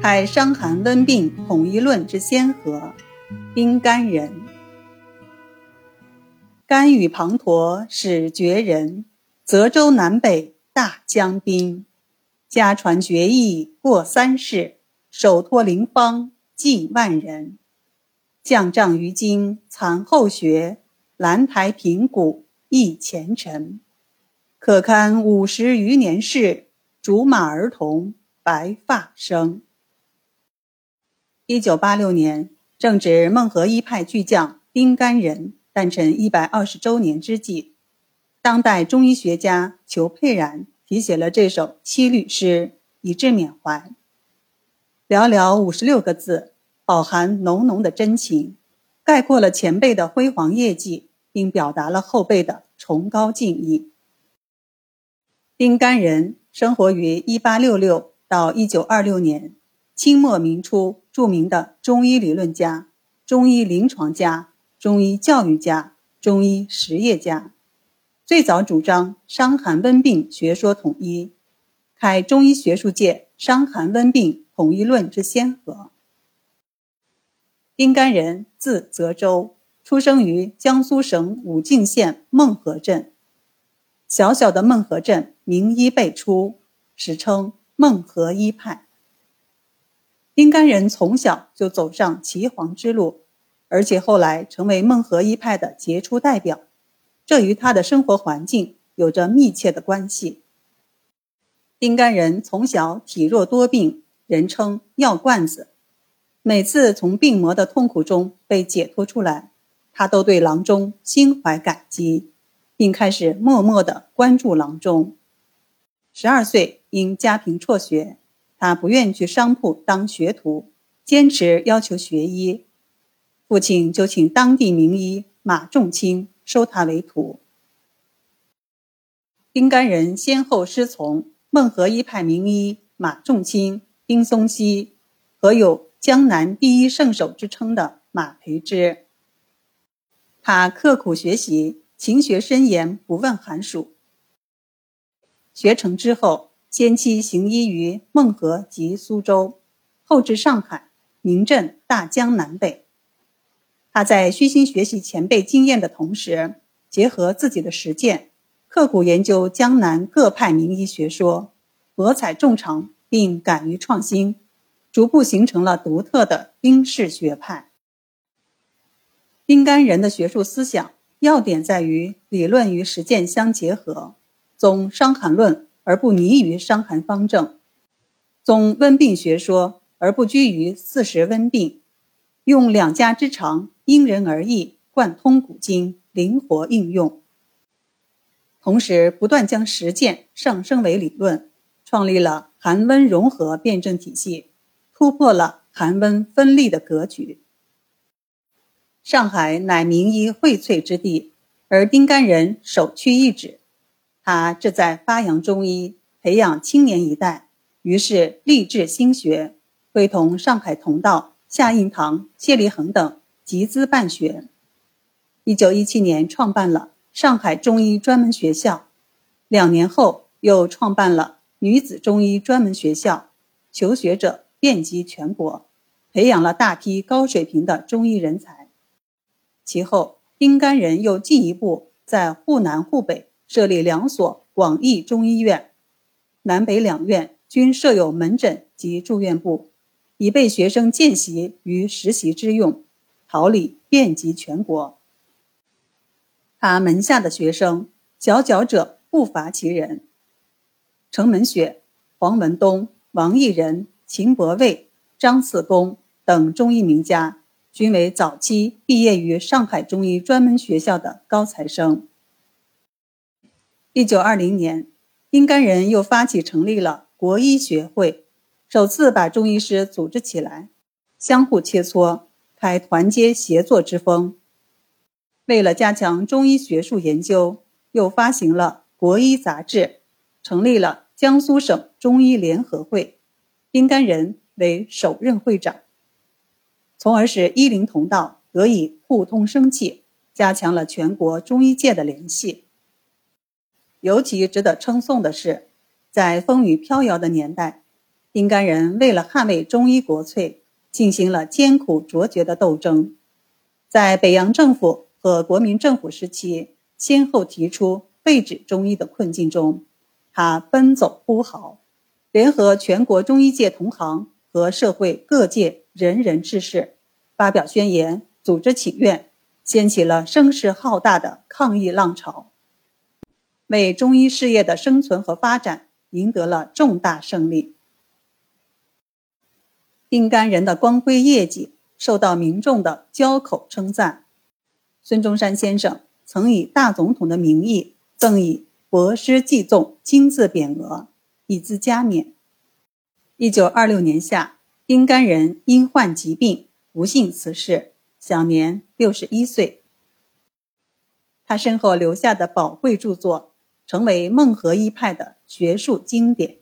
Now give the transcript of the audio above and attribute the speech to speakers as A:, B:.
A: 开伤寒温病统一论之先河，丁干人。甘与滂沱始绝人，泽州南北大江滨。家传绝艺过三世，手托灵方济万人。降帐于今残后学，兰台平谷忆前尘。可堪五十余年事，竹马儿童白发生。一九八六年，正值孟和一派巨匠丁甘仁诞辰一百二十周年之际，当代中医学家裘佩然题写了这首七律诗，以致缅怀。寥寥五十六个字，饱含浓浓的真情，概括了前辈的辉煌业绩，并表达了后辈的崇高敬意。丁甘仁生活于一八六六到一九二六年。清末明初著名的中医理论家、中医临床家、中医教育家、中医实业家，最早主张伤寒温病学说统一，开中医学术界伤寒温病统一论之先河。丁干人，字泽州，出生于江苏省武进县孟河镇。小小的孟河镇名医辈出，史称孟河医派。丁干人从小就走上岐黄之路，而且后来成为孟河一派的杰出代表，这与他的生活环境有着密切的关系。丁干人从小体弱多病，人称“药罐子”。每次从病魔的痛苦中被解脱出来，他都对郎中心怀感激，并开始默默地关注郎中。十二岁因家贫辍学。他不愿去商铺当学徒，坚持要求学医。父亲就请当地名医马仲卿收他为徒。丁干人先后师从孟河一派名医马仲卿、丁松溪，和有江南第一圣手之称的马培之。他刻苦学习，勤学深研，不问寒暑。学成之后。先期行医于孟河及苏州，后至上海，名震大江南北。他在虚心学习前辈经验的同时，结合自己的实践，刻苦研究江南各派名医学说，博采众长，并敢于创新，逐步形成了独特的丁氏学派。丁干人的学术思想要点在于理论与实践相结合，总《伤寒论》。而不泥于伤寒方正，总温病学说而不拘于四时温病，用两家之长，因人而异，贯通古今，灵活应用。同时，不断将实践上升为理论，创立了寒温融合辩证体系，突破了寒温分立的格局。上海乃名医荟萃之地，而丁干人首屈一指。他志在发扬中医，培养青年一代，于是立志兴学，会同上海同道夏印堂、谢立恒等集资办学。一九一七年创办了上海中医专门学校，两年后又创办了女子中医专门学校，求学者遍及全国，培养了大批高水平的中医人才。其后，丁干人又进一步在沪南、沪北。设立两所广义中医院，南北两院均设有门诊及住院部，以备学生见习与实习之用，桃李遍及全国。他门下的学生佼佼者不乏其人，程门雪、黄文东、王义仁、秦伯卫、张次公等中医名家，均为早期毕业于上海中医专门学校的高材生。一九二零年，丁干人又发起成立了国医学会，首次把中医师组织起来，相互切磋，开团结协作之风。为了加强中医学术研究，又发行了《国医杂志》，成立了江苏省中医联合会，丁干人为首任会长，从而使医林同道得以互通生气，加强了全国中医界的联系。尤其值得称颂的是，在风雨飘摇的年代，丁甘人为了捍卫中医国粹，进行了艰苦卓绝的斗争。在北洋政府和国民政府时期，先后提出废止中医的困境中，他奔走呼号，联合全国中医界同行和社会各界仁人志士，发表宣言，组织请愿，掀起了声势浩大的抗议浪潮，为中医事业的生存和发展赢得了重大胜利。丁甘人的光辉业绩。受到民众的交口称赞，孙中山先生曾以大总统的名义赠以博师继纵金字匾额，以资加冕。一九二六年夏，丁甘人因患疾病不幸辞世，享年六十一岁。他身后留下的宝贵著作，成为孟河一派的学术经典。